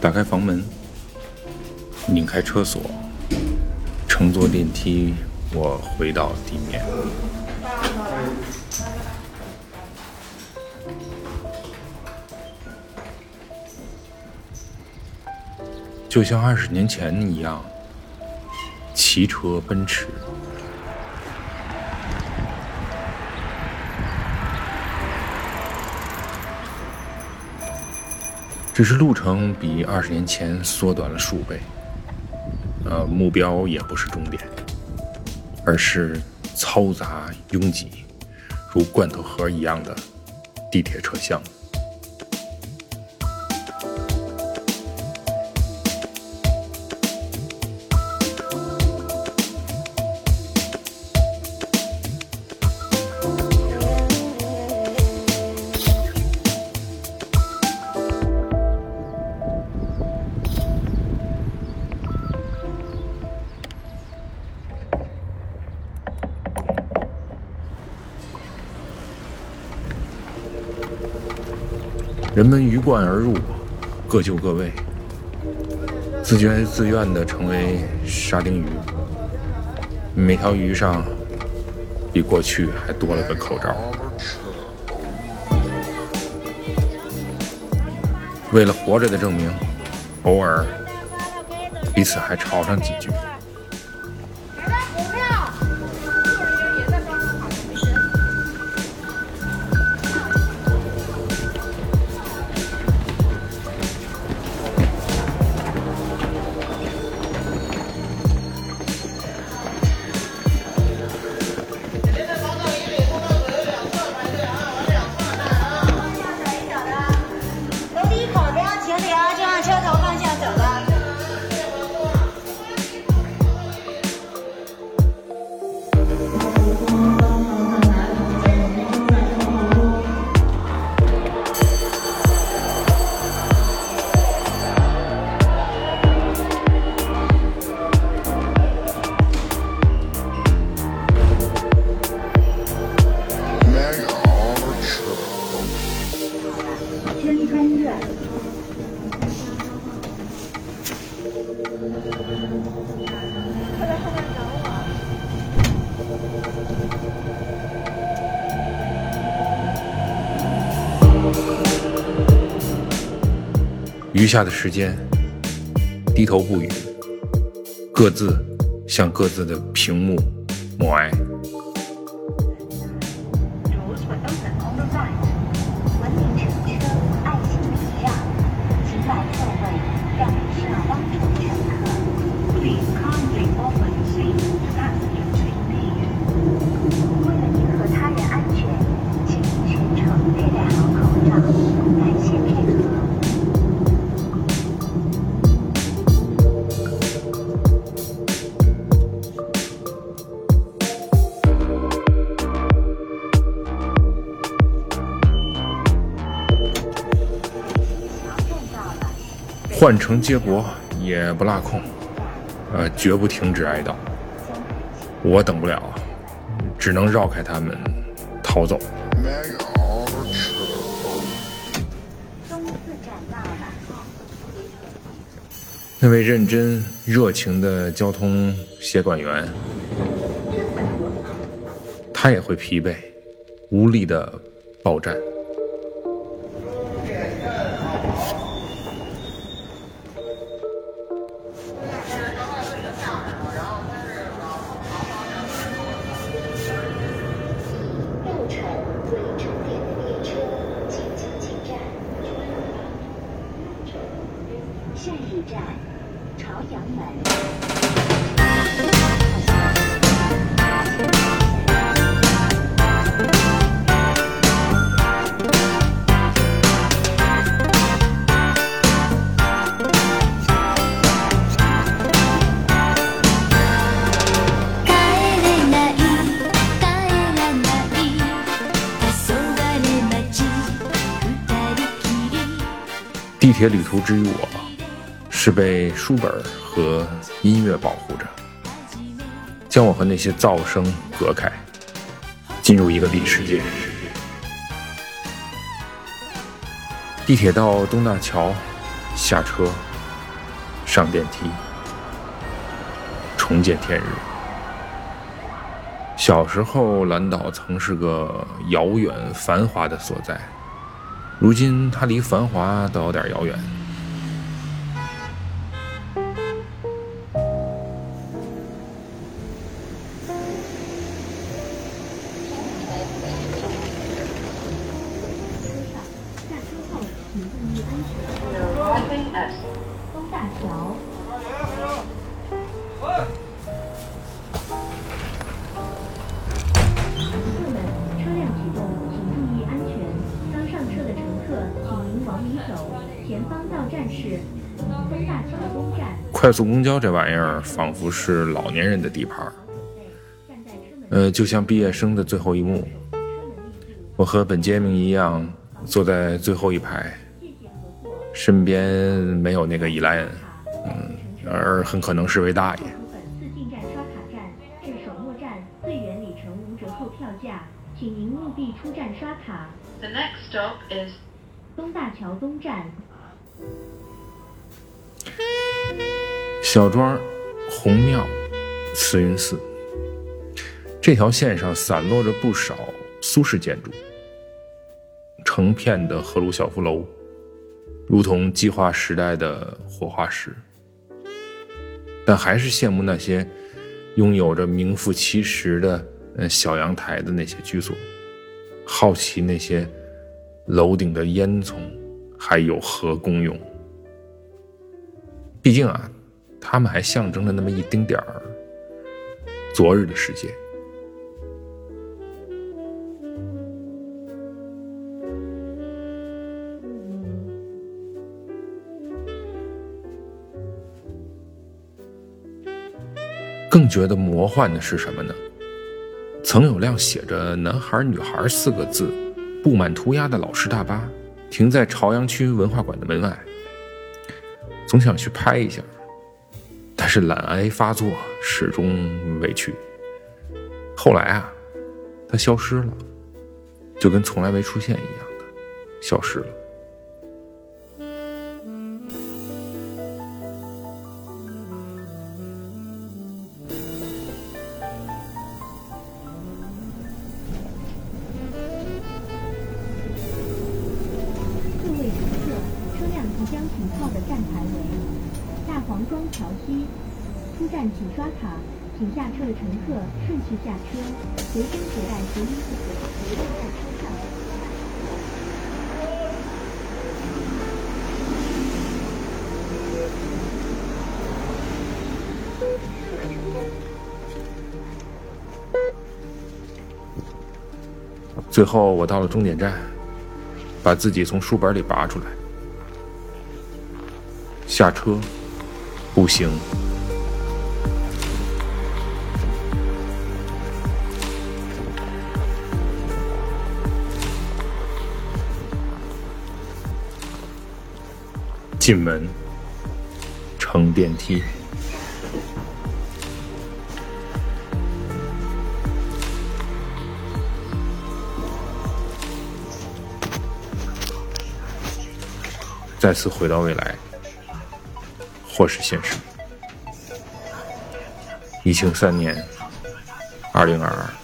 打开房门，拧开车锁，乘坐电梯，我回到地面。就像二十年前一样，骑车奔驰。只是路程比二十年前缩短了数倍，呃，目标也不是终点，而是嘈杂拥挤，如罐头盒一样的地铁车厢。人们鱼贯而入，各就各位，自觉自愿地成为沙丁鱼。每条鱼上比过去还多了个口罩。为了活着的证明，偶尔彼此还吵上几句。余下的时间，低头不语，各自向各自的屏幕默哀。换乘接驳也不落空，呃，绝不停止哀悼。我等不了，只能绕开他们逃走。那位认真热情的交通协管员，他也会疲惫，无力的报站。下一站朝阳门地铁旅途之于我。是被书本和音乐保护着，将我和那些噪声隔开，进入一个异世界。地铁到东大桥，下车，上电梯，重见天日。小时候，蓝岛曾是个遥远繁华的所在。如今，它离繁华都有点遥远。全。东大桥。乘客们，车辆启动，请注意安全。刚上车的乘客，请您往里走。前方到站是东大桥东站。快速公交这玩意儿，仿佛是老年人的地盘。呃，就像毕业生的最后一幕，我和本杰明一样坐在最后一排，身边没有那个伊莱恩，嗯，而很可能是位大爷。本次进站刷卡站至首末站最远里程无折后票价，请您务必出站刷卡。The next stop is 东大桥东站。小庄、红庙、慈云寺，这条线上散落着不少苏式建筑，成片的赫鲁晓夫楼，如同计划时代的火化石。但还是羡慕那些拥有着名副其实的呃小阳台的那些居所，好奇那些楼顶的烟囱还有何功用。毕竟啊，他们还象征着那么一丁点儿昨日的世界。更觉得魔幻的是什么呢？曾有辆写着“男孩”“女孩”四个字、布满涂鸦的老式大巴，停在朝阳区文化馆的门外。总想去拍一下，但是懒癌发作，始终未去。后来啊，它消失了，就跟从来没出现一样的消失了。辆即将停靠的站台为大黄庄桥西。出站请刷卡，请下车的乘客顺序下车，随身携带随身物品，不要在车上。最后，我到了终点站，把自己从书本里拔出来，下车，步行。进门，乘电梯。再次回到未来，或是现实。疫情三年，二零二二。